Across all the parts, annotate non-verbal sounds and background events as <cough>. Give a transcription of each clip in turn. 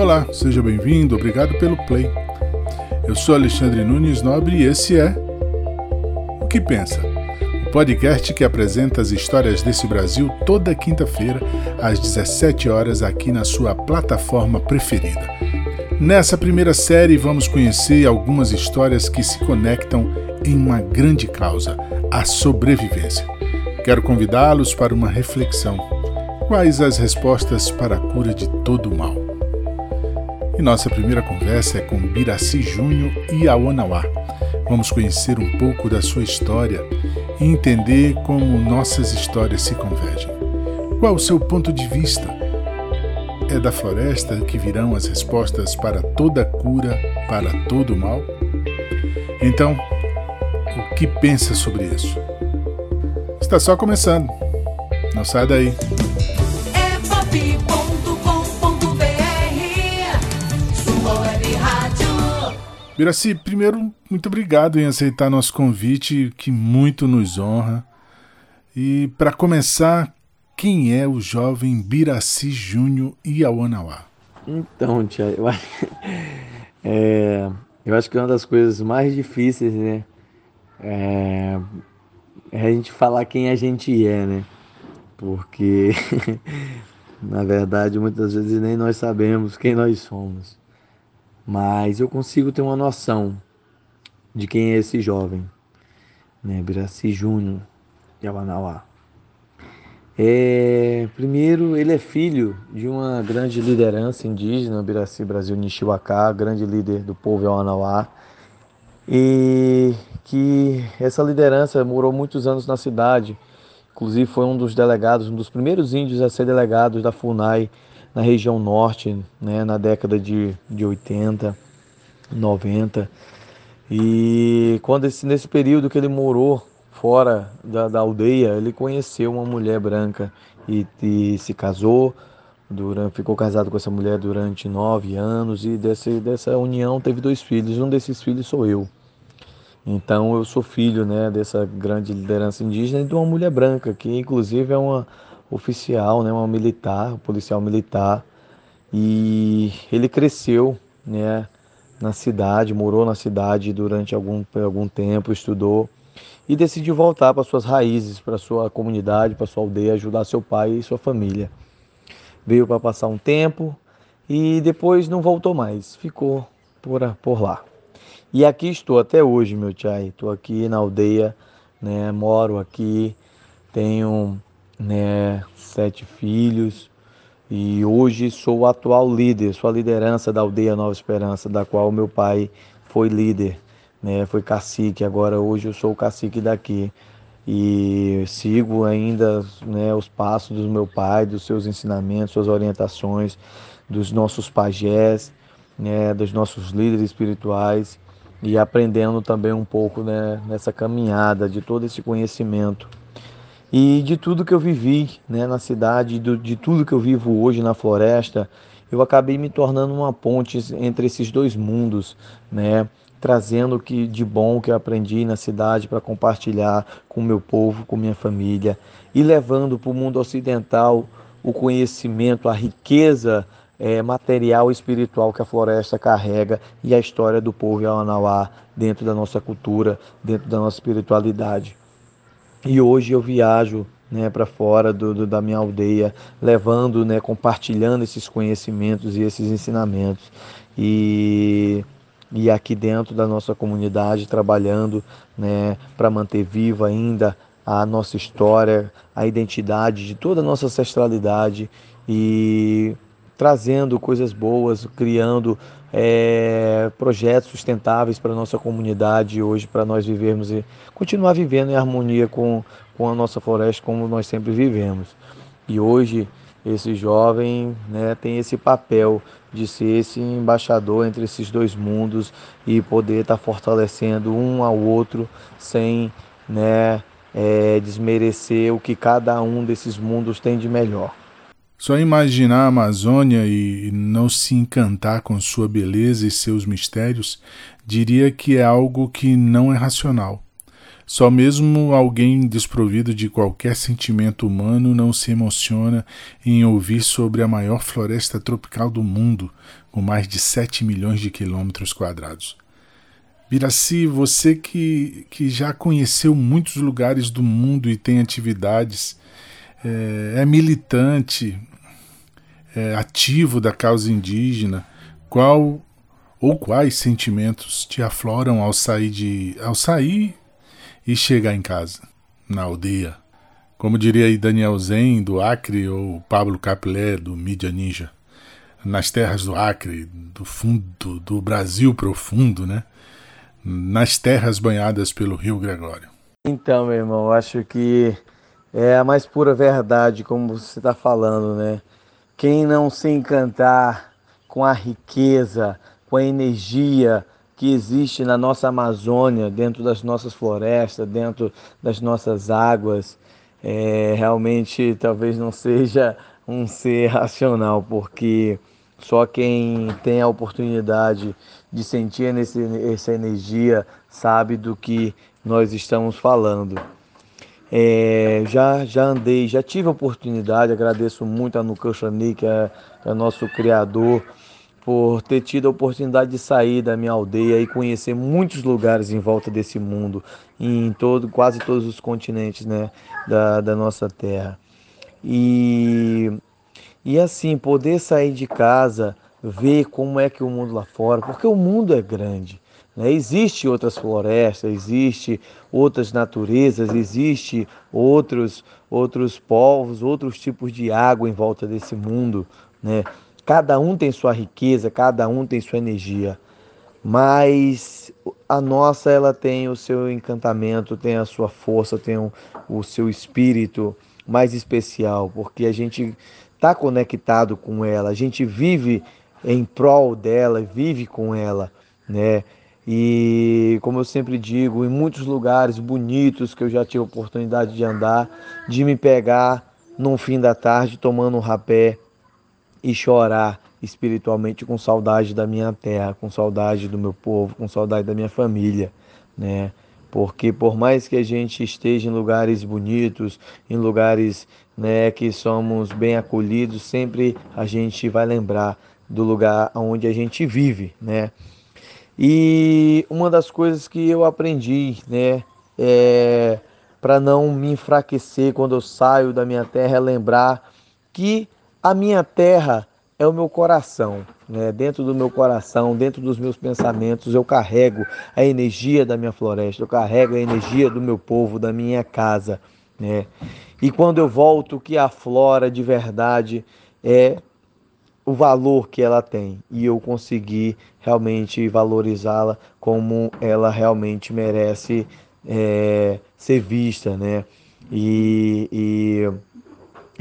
Olá, seja bem-vindo, obrigado pelo play. Eu sou Alexandre Nunes Nobre e esse é O que Pensa? O podcast que apresenta as histórias desse Brasil toda quinta-feira, às 17 horas, aqui na sua plataforma preferida. Nessa primeira série, vamos conhecer algumas histórias que se conectam em uma grande causa, a sobrevivência. Quero convidá-los para uma reflexão. Quais as respostas para a cura de todo o mal? E nossa primeira conversa é com Biraci Júnior e Aonauá. Vamos conhecer um pouco da sua história e entender como nossas histórias se convergem. Qual o seu ponto de vista? É da floresta que virão as respostas para toda cura, para todo mal? Então, o que pensa sobre isso? Está só começando. Não sai daí. Biraci, primeiro, muito obrigado em aceitar nosso convite, que muito nos honra. E para começar, quem é o jovem Biraci Júnior Iauanauá? Então, tia, eu, é, eu acho que uma das coisas mais difíceis, né, é, é a gente falar quem a gente é, né? Porque, <laughs> na verdade, muitas vezes nem nós sabemos quem nós somos mas eu consigo ter uma noção de quem é esse jovem, né, Biraci Júnior de Amanauá. É, primeiro, ele é filho de uma grande liderança indígena, Biraci Brasil Nishiwaka, grande líder do povo Amanauá, e que essa liderança morou muitos anos na cidade, inclusive foi um dos delegados, um dos primeiros índios a ser delegados da FUNAI na região norte, né, na década de, de 80, 90. E quando esse, nesse período que ele morou fora da, da aldeia, ele conheceu uma mulher branca e, e se casou, durante, ficou casado com essa mulher durante nove anos e desse, dessa união teve dois filhos. Um desses filhos sou eu. Então eu sou filho né, dessa grande liderança indígena e de uma mulher branca, que inclusive é uma, oficial, né, uma militar, um policial militar, e ele cresceu, né, na cidade, morou na cidade durante algum, algum tempo, estudou e decidiu voltar para suas raízes, para sua comunidade, para sua aldeia, ajudar seu pai e sua família. Veio para passar um tempo e depois não voltou mais, ficou por, por lá. E aqui estou até hoje, meu tchai. Estou aqui na aldeia, né? Moro aqui, tenho né, sete filhos. E hoje sou o atual líder, sou a liderança da aldeia Nova Esperança, da qual meu pai foi líder, né, foi cacique. Agora hoje eu sou o cacique daqui. E sigo ainda né, os passos do meu pai, dos seus ensinamentos, suas orientações, dos nossos pajés, né, dos nossos líderes espirituais. E aprendendo também um pouco né, nessa caminhada de todo esse conhecimento e de tudo que eu vivi né, na cidade, de, de tudo que eu vivo hoje na floresta, eu acabei me tornando uma ponte entre esses dois mundos, né? trazendo o que de bom que eu aprendi na cidade para compartilhar com o meu povo, com minha família e levando para o mundo ocidental o conhecimento, a riqueza é, material e espiritual que a floresta carrega e a história do povo Yawanawá dentro da nossa cultura, dentro da nossa espiritualidade. E hoje eu viajo né, para fora do, do, da minha aldeia, levando, né, compartilhando esses conhecimentos e esses ensinamentos. E, e aqui dentro da nossa comunidade, trabalhando né, para manter viva ainda a nossa história, a identidade de toda a nossa ancestralidade e trazendo coisas boas, criando é, projetos sustentáveis para a nossa comunidade hoje, para nós vivermos e continuar vivendo em harmonia com, com a nossa floresta como nós sempre vivemos. E hoje esse jovem né, tem esse papel de ser esse embaixador entre esses dois mundos e poder estar tá fortalecendo um ao outro sem né, é, desmerecer o que cada um desses mundos tem de melhor. Só imaginar a Amazônia e não se encantar com sua beleza e seus mistérios, diria que é algo que não é racional. Só mesmo alguém desprovido de qualquer sentimento humano não se emociona em ouvir sobre a maior floresta tropical do mundo, com mais de 7 milhões de quilômetros quadrados. Biraci, você que, que já conheceu muitos lugares do mundo e tem atividades, é, é militante, é ativo da causa indígena, qual ou quais sentimentos te afloram ao sair de ao sair e chegar em casa, na aldeia. Como diria aí Daniel Zen, do Acre, ou Pablo Capilé, do Mídia Ninja. Nas terras do Acre, do fundo do Brasil profundo, né? Nas terras banhadas pelo Rio Gregório. Então, meu irmão, acho que é a mais pura verdade, como você está falando, né? Quem não se encantar com a riqueza, com a energia, que existe na nossa Amazônia, dentro das nossas florestas, dentro das nossas águas, é, realmente talvez não seja um ser racional, porque só quem tem a oportunidade de sentir essa energia sabe do que nós estamos falando. É, já, já andei, já tive a oportunidade, agradeço muito a Nucachani, que é, que é nosso criador, por ter tido a oportunidade de sair da minha aldeia e conhecer muitos lugares em volta desse mundo, em todo, quase todos os continentes né, da, da nossa terra. E, e assim, poder sair de casa, ver como é que o mundo lá fora, porque o mundo é grande. Né? Existe outras florestas, existe outras naturezas, existe outros outros povos, outros tipos de água em volta desse mundo, né? Cada um tem sua riqueza, cada um tem sua energia, mas a nossa ela tem o seu encantamento, tem a sua força, tem o, o seu espírito mais especial, porque a gente está conectado com ela, a gente vive em prol dela, vive com ela, né? E como eu sempre digo, em muitos lugares bonitos que eu já tive oportunidade de andar, de me pegar num fim da tarde tomando um rapé e chorar espiritualmente com saudade da minha terra, com saudade do meu povo, com saudade da minha família, né? Porque por mais que a gente esteja em lugares bonitos, em lugares, né, que somos bem acolhidos, sempre a gente vai lembrar do lugar onde a gente vive, né? E uma das coisas que eu aprendi, né, é para não me enfraquecer quando eu saio da minha terra é lembrar que a minha terra é o meu coração. Né? Dentro do meu coração, dentro dos meus pensamentos, eu carrego a energia da minha floresta, eu carrego a energia do meu povo, da minha casa. Né? E quando eu volto, o que aflora de verdade é o valor que ela tem e eu consegui realmente valorizá-la como ela realmente merece é, ser vista, né? E, e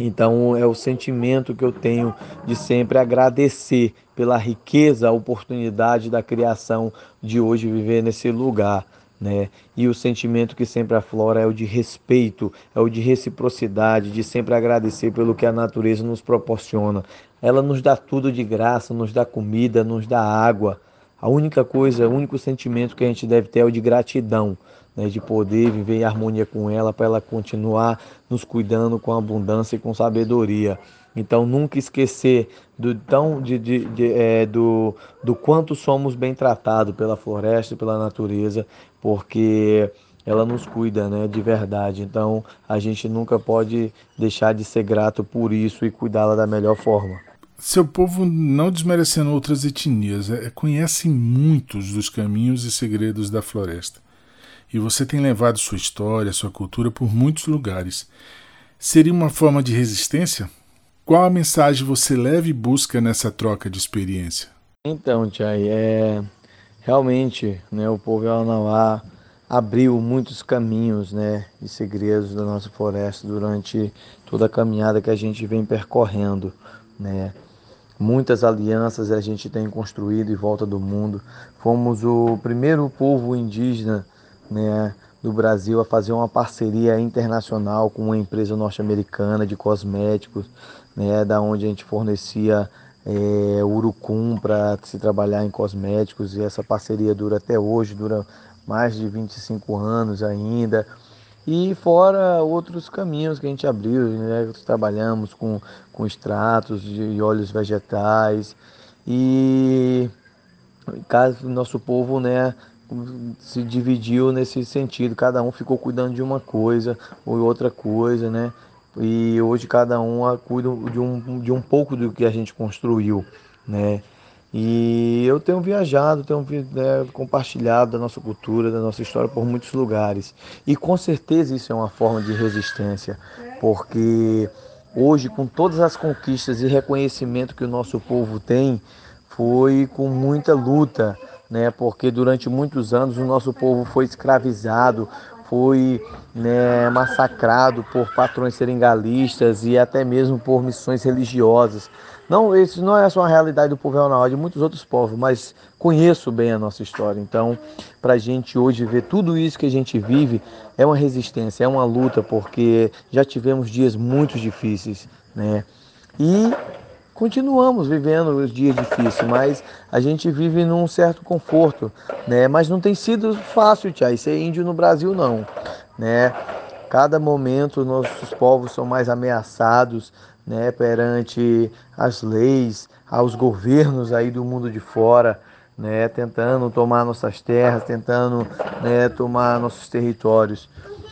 então é o sentimento que eu tenho de sempre agradecer pela riqueza, a oportunidade da criação de hoje viver nesse lugar. Né? E o sentimento que sempre aflora é o de respeito, é o de reciprocidade, de sempre agradecer pelo que a natureza nos proporciona. Ela nos dá tudo de graça, nos dá comida, nos dá água. A única coisa, o único sentimento que a gente deve ter é o de gratidão né, de poder viver em harmonia com ela, para ela continuar nos cuidando com abundância e com sabedoria. Então, nunca esquecer do, tão, de, de, de é, do, do quanto somos bem tratados pela floresta e pela natureza, porque ela nos cuida né, de verdade. Então, a gente nunca pode deixar de ser grato por isso e cuidá-la da melhor forma. Seu povo, não desmerecendo outras etnias, é, conhece muitos dos caminhos e segredos da floresta e você tem levado sua história, sua cultura por muitos lugares. Seria uma forma de resistência? Qual a mensagem você leva e busca nessa troca de experiência? Então, Tchai, é realmente, né, o povo Yaunauá abriu muitos caminhos, né, e segredos da nossa floresta durante toda a caminhada que a gente vem percorrendo, né? Muitas alianças a gente tem construído em volta do mundo. Fomos o primeiro povo indígena né, do Brasil a fazer uma parceria internacional com uma empresa norte-americana de cosméticos, né, da onde a gente fornecia é, Urucum para se trabalhar em cosméticos e essa parceria dura até hoje, dura mais de 25 anos ainda. E fora outros caminhos que a gente abriu, né? trabalhamos com, com extratos de óleos vegetais e caso nosso povo né, se dividiu nesse sentido, cada um ficou cuidando de uma coisa ou outra coisa, né? E hoje cada um cuida de um, de um pouco do que a gente construiu, né? E eu tenho viajado, tenho né, compartilhado da nossa cultura, da nossa história por muitos lugares. E com certeza isso é uma forma de resistência, porque hoje, com todas as conquistas e reconhecimento que o nosso povo tem, foi com muita luta, né? Porque durante muitos anos o nosso povo foi escravizado, foi né, massacrado por patrões seringalistas e até mesmo por missões religiosas. Não, isso não é só uma realidade do povo Real é de muitos outros povos, mas conheço bem a nossa história. Então, para a gente hoje ver tudo isso que a gente vive é uma resistência, é uma luta, porque já tivemos dias muito difíceis, né? E continuamos vivendo os dias difíceis, mas a gente vive num certo conforto, né? Mas não tem sido fácil, Tia, ser índio no Brasil não, né? Cada momento nossos povos são mais ameaçados, né, perante as leis, aos governos aí do mundo de fora, né, tentando tomar nossas terras, tentando né, tomar nossos territórios.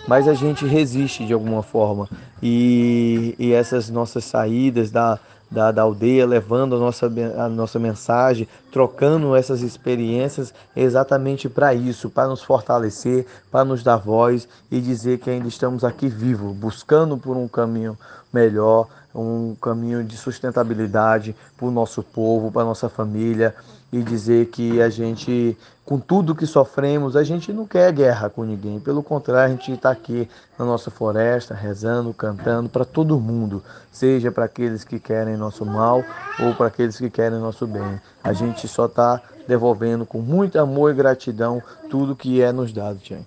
Mas a gente resiste de alguma forma e, e essas nossas saídas da, da, da, aldeia, levando a nossa, a nossa mensagem, trocando essas experiências exatamente para isso, para nos fortalecer, para nos dar voz e dizer que ainda estamos aqui vivos, buscando por um caminho melhor, um caminho de sustentabilidade para o nosso povo, para a nossa família e dizer que a gente, com tudo que sofremos, a gente não quer guerra com ninguém. Pelo contrário, a gente está aqui na nossa floresta, rezando, cantando para todo mundo, seja para aqueles que querem nosso mal ou para aqueles que querem nosso bem. A gente só está devolvendo com muito amor e gratidão tudo que é nos dado, Tiago.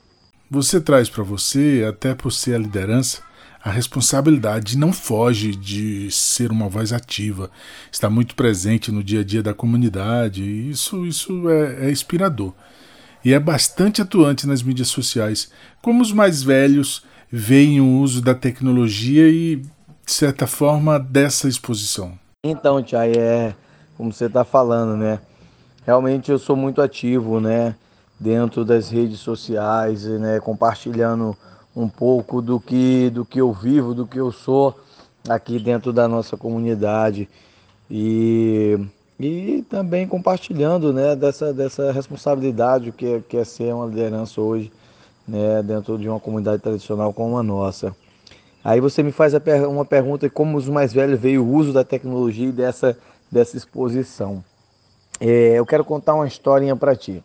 Você traz para você, até por ser a liderança, a responsabilidade não foge de ser uma voz ativa, está muito presente no dia a dia da comunidade, e isso, isso é, é inspirador. E é bastante atuante nas mídias sociais. Como os mais velhos veem o uso da tecnologia e, de certa forma, dessa exposição? Então, Tchai, é como você está falando, né? Realmente eu sou muito ativo, né? Dentro das redes sociais, né? Compartilhando um pouco do que, do que eu vivo, do que eu sou aqui dentro da nossa comunidade e, e também compartilhando né, dessa, dessa responsabilidade que é, que é ser uma liderança hoje né, dentro de uma comunidade tradicional como a nossa. Aí você me faz uma pergunta como os mais velhos veio o uso da tecnologia e dessa, dessa exposição. É, eu quero contar uma historinha para ti.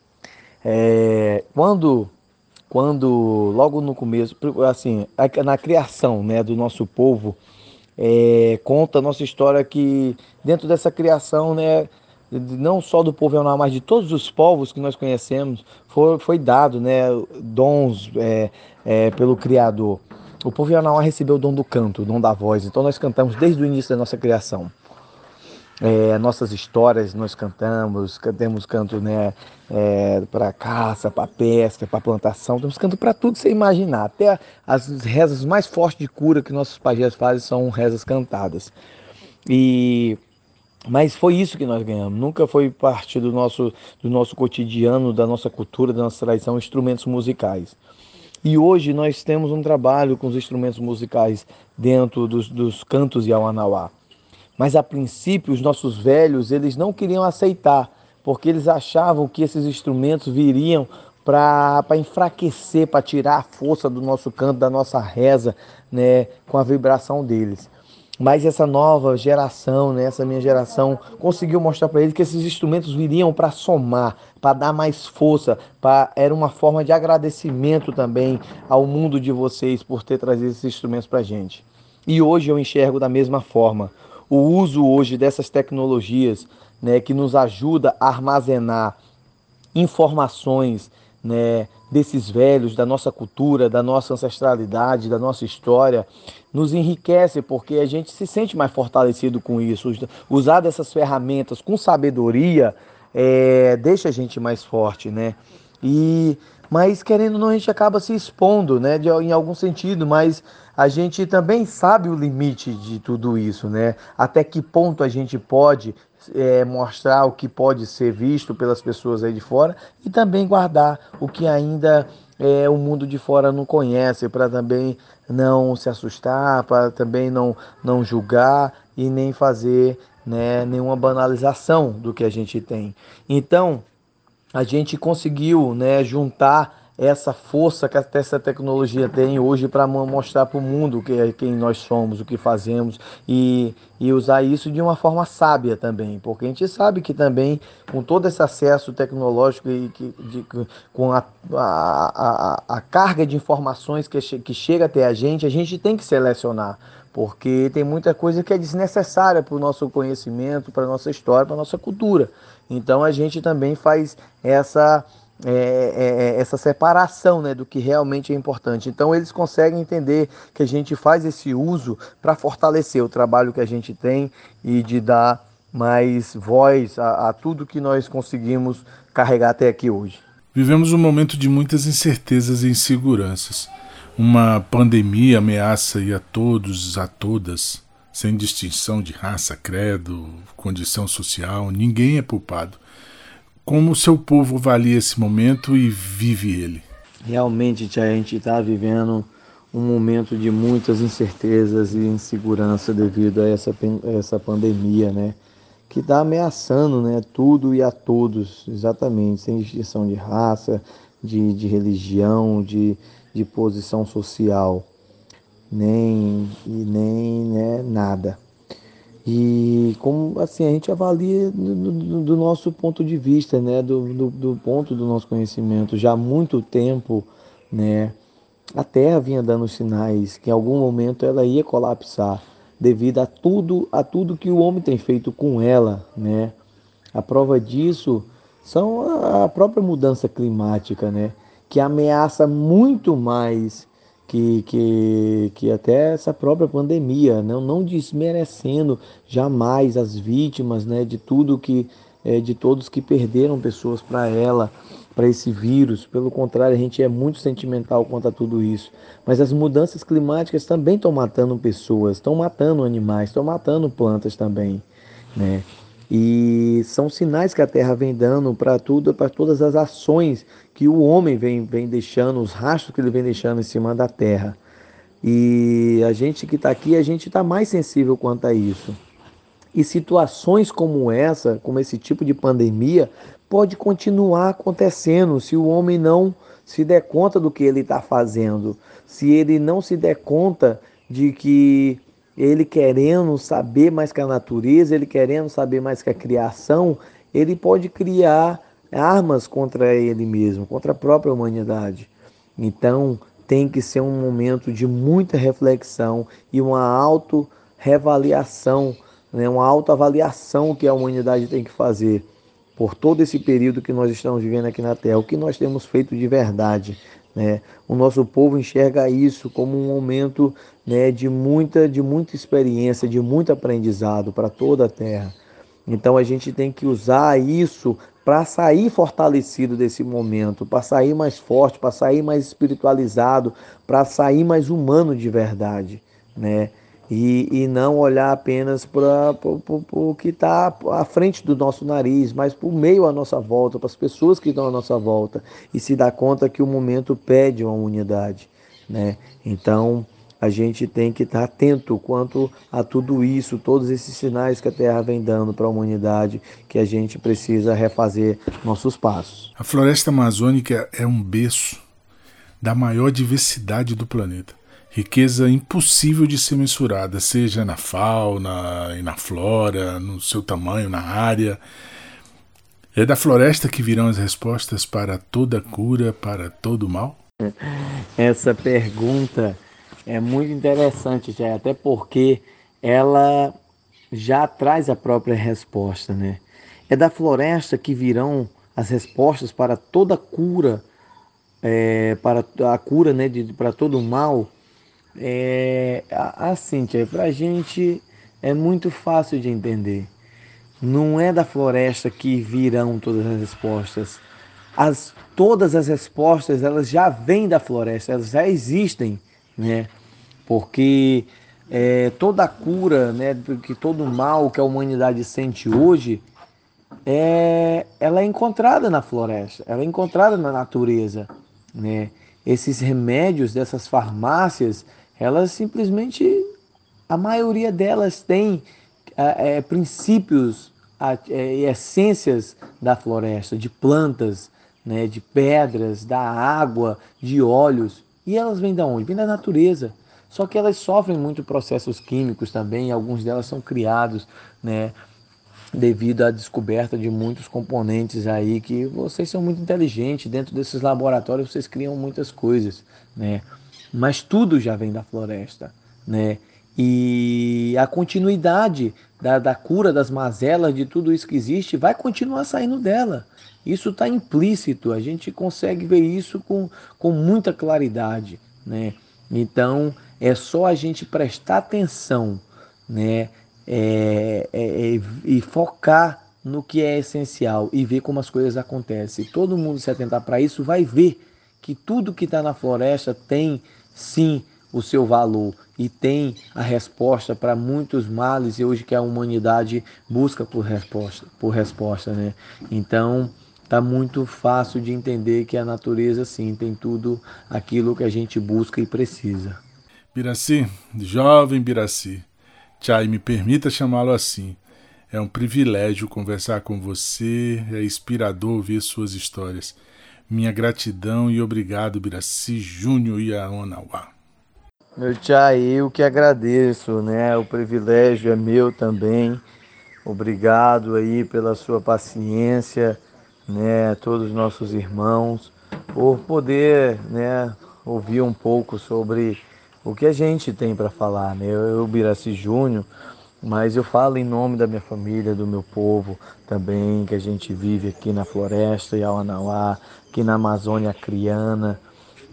É, quando quando logo no começo, assim, na criação né, do nosso povo, é, conta a nossa história que dentro dessa criação, né, não só do povo Elnar, mas de todos os povos que nós conhecemos, foi, foi dado né, dons é, é, pelo Criador. O povo Elnar recebeu o dom do canto, o dom da voz, então nós cantamos desde o início da nossa criação. É, nossas histórias nós cantamos, temos canto né, é, para caça, para pesca, para plantação, temos canto para tudo que você imaginar. Até as rezas mais fortes de cura que nossos pajés fazem são rezas cantadas. E mas foi isso que nós ganhamos. Nunca foi parte do nosso, do nosso cotidiano, da nossa cultura, da nossa tradição, instrumentos musicais. E hoje nós temos um trabalho com os instrumentos musicais dentro dos, dos cantos de Awanauá. Mas a princípio os nossos velhos, eles não queriam aceitar, porque eles achavam que esses instrumentos viriam para enfraquecer, para tirar a força do nosso canto, da nossa reza, né, com a vibração deles. Mas essa nova geração, né, essa minha geração, conseguiu mostrar para eles que esses instrumentos viriam para somar, para dar mais força, pra, era uma forma de agradecimento também ao mundo de vocês por ter trazido esses instrumentos para a gente. E hoje eu enxergo da mesma forma o uso hoje dessas tecnologias né, que nos ajuda a armazenar informações né, desses velhos, da nossa cultura, da nossa ancestralidade, da nossa história, nos enriquece, porque a gente se sente mais fortalecido com isso. Usar dessas ferramentas com sabedoria é, deixa a gente mais forte, né? E mas querendo ou não a gente acaba se expondo, né, de, em algum sentido, mas a gente também sabe o limite de tudo isso, né? Até que ponto a gente pode é, mostrar o que pode ser visto pelas pessoas aí de fora e também guardar o que ainda é, o mundo de fora não conhece, para também não se assustar, para também não, não julgar e nem fazer né, nenhuma banalização do que a gente tem. Então, a gente conseguiu né, juntar essa força que essa tecnologia tem hoje para mostrar para o mundo que, é quem nós somos, o que fazemos e, e usar isso de uma forma sábia também, porque a gente sabe que também com todo esse acesso tecnológico e que, de, com a, a, a, a, carga de informações que, que chega até a gente, a gente tem que selecionar, porque tem muita coisa que é desnecessária para o nosso conhecimento, para a nossa história, para a nossa cultura. Então a gente também faz essa é, é, é, essa separação né, do que realmente é importante. Então eles conseguem entender que a gente faz esse uso para fortalecer o trabalho que a gente tem e de dar mais voz a, a tudo que nós conseguimos carregar até aqui hoje. Vivemos um momento de muitas incertezas e inseguranças. Uma pandemia ameaça e a todos, a todas, sem distinção de raça, credo, condição social, ninguém é culpado. Como o seu povo avalia esse momento e vive ele? Realmente, a gente está vivendo um momento de muitas incertezas e insegurança devido a essa, essa pandemia, né? Que está ameaçando né, tudo e a todos, exatamente, sem distinção de raça, de, de religião, de, de posição social, nem, e nem né, nada. E como assim a gente avalia do, do, do nosso ponto de vista, né, do, do, do, ponto do nosso conhecimento, já há muito tempo, né, a Terra vinha dando sinais que em algum momento ela ia colapsar devido a tudo, a tudo que o homem tem feito com ela, né? A prova disso são a própria mudança climática, né, que ameaça muito mais que, que, que até essa própria pandemia, não, não desmerecendo jamais as vítimas né, de tudo que, é, de todos que perderam pessoas para ela, para esse vírus. Pelo contrário, a gente é muito sentimental quanto a tudo isso. Mas as mudanças climáticas também estão matando pessoas, estão matando animais, estão matando plantas também. Né? E são sinais que a Terra vem dando para tudo, para todas as ações que o homem vem, vem deixando, os rastros que ele vem deixando em cima da Terra. E a gente que está aqui, a gente está mais sensível quanto a isso. E situações como essa, como esse tipo de pandemia, pode continuar acontecendo se o homem não se der conta do que ele está fazendo, se ele não se der conta de que ele querendo saber mais que a natureza, ele querendo saber mais que a criação, ele pode criar armas contra ele mesmo, contra a própria humanidade. Então, tem que ser um momento de muita reflexão e uma auto-revaliação, né? uma autoavaliação que a humanidade tem que fazer por todo esse período que nós estamos vivendo aqui na Terra, o que nós temos feito de verdade. Né? O nosso povo enxerga isso como um momento né, de, muita, de muita experiência, de muito aprendizado para toda a terra. Então a gente tem que usar isso para sair fortalecido desse momento, para sair mais forte, para sair mais espiritualizado, para sair mais humano de verdade, né? E, e não olhar apenas para o que está à frente do nosso nariz, mas para o meio à nossa volta, para as pessoas que estão à nossa volta, e se dar conta que o momento pede uma unidade. Né? Então, a gente tem que estar atento quanto a tudo isso, todos esses sinais que a Terra vem dando para a humanidade, que a gente precisa refazer nossos passos. A floresta amazônica é um berço da maior diversidade do planeta. Riqueza impossível de ser mensurada, seja na fauna e na flora, no seu tamanho, na área. É da floresta que virão as respostas para toda cura, para todo mal? <laughs> Essa pergunta é muito interessante, já, até porque ela já traz a própria resposta, né? É da floresta que virão as respostas para toda cura, é, para a cura, né, de, para todo mal. É, assim, para a gente é muito fácil de entender. Não é da floresta que virão todas as respostas. As, todas as respostas elas já vêm da floresta, elas já existem, né? Porque é, toda a cura, né, que todo o mal que a humanidade sente hoje, é, ela é encontrada na floresta, ela é encontrada na natureza, né? Esses remédios dessas farmácias, elas simplesmente, a maioria delas tem é, princípios é, e essências da floresta, de plantas, né, de pedras, da água, de óleos. E elas vêm da onde? Vêm da natureza. Só que elas sofrem muito processos químicos também, alguns delas são criados, né, devido à descoberta de muitos componentes aí que vocês são muito inteligentes, dentro desses laboratórios vocês criam muitas coisas, né? Mas tudo já vem da floresta, né? E a continuidade da, da cura das mazelas, de tudo isso que existe, vai continuar saindo dela. Isso está implícito, a gente consegue ver isso com, com muita claridade. Né? Então, é só a gente prestar atenção né? É, é, é, e focar no que é essencial e ver como as coisas acontecem. Todo mundo se atentar para isso vai ver que tudo que está na floresta tem sim o seu valor e tem a resposta para muitos males e hoje que a humanidade busca por resposta, por resposta, né? Então, tá muito fácil de entender que a natureza sim tem tudo aquilo que a gente busca e precisa. Biraci, jovem Biraci, Tchai, me permita chamá-lo assim. É um privilégio conversar com você, é inspirador ouvir suas histórias. Minha gratidão e obrigado, Biraci Júnior e a Onauá. Meu tia, eu que agradeço, né? O privilégio é meu também. Obrigado aí pela sua paciência, né? Todos os nossos irmãos, por poder, né? Ouvir um pouco sobre o que a gente tem para falar, né? Eu, eu Biraci Júnior, mas eu falo em nome da minha família, do meu povo também, que a gente vive aqui na floresta Yauanauá, aqui na Amazônia Criana,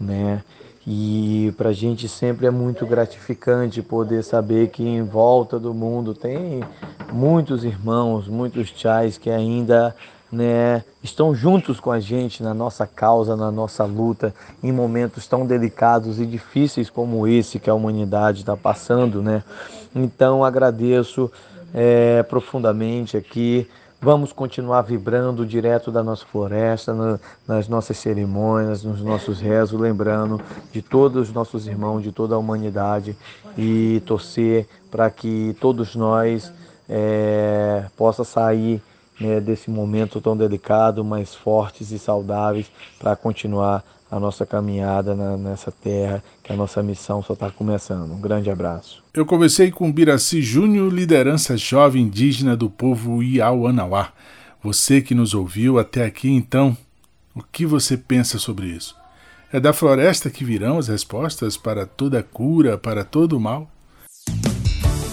né? E para a gente sempre é muito gratificante poder saber que em volta do mundo tem muitos irmãos, muitos chais que ainda né, estão juntos com a gente na nossa causa, na nossa luta, em momentos tão delicados e difíceis como esse que a humanidade está passando. Né? Então agradeço é, profundamente aqui Vamos continuar vibrando direto da nossa floresta, nas nossas cerimônias, nos nossos rezos, lembrando de todos os nossos irmãos, de toda a humanidade e torcer para que todos nós é, possa sair né, desse momento tão delicado, mais fortes e saudáveis para continuar a nossa caminhada na, nessa terra, que a nossa missão só está começando. Um grande abraço. Eu conversei com Biraci Júnior, liderança jovem indígena do povo Iauanauá. Você que nos ouviu até aqui, então, o que você pensa sobre isso? É da floresta que virão as respostas para toda cura, para todo mal?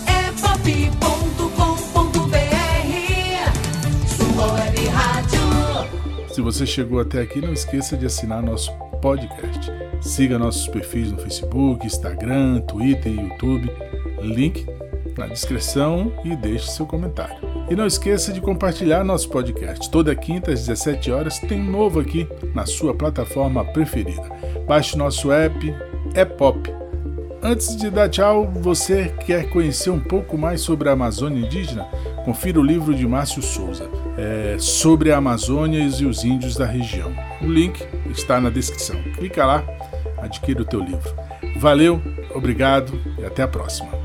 É Se você chegou até aqui, não esqueça de assinar nosso podcast. Siga nossos perfis no Facebook, Instagram, Twitter e YouTube. Link na descrição e deixe seu comentário. E não esqueça de compartilhar nosso podcast. Toda quinta às 17 horas tem um novo aqui na sua plataforma preferida. Baixe nosso app, é pop. Antes de dar tchau, você quer conhecer um pouco mais sobre a Amazônia indígena? Confira o livro de Márcio Souza é, sobre a Amazônia e os índios da região. O link está na descrição. Clica lá, adquira o teu livro. Valeu, obrigado e até a próxima.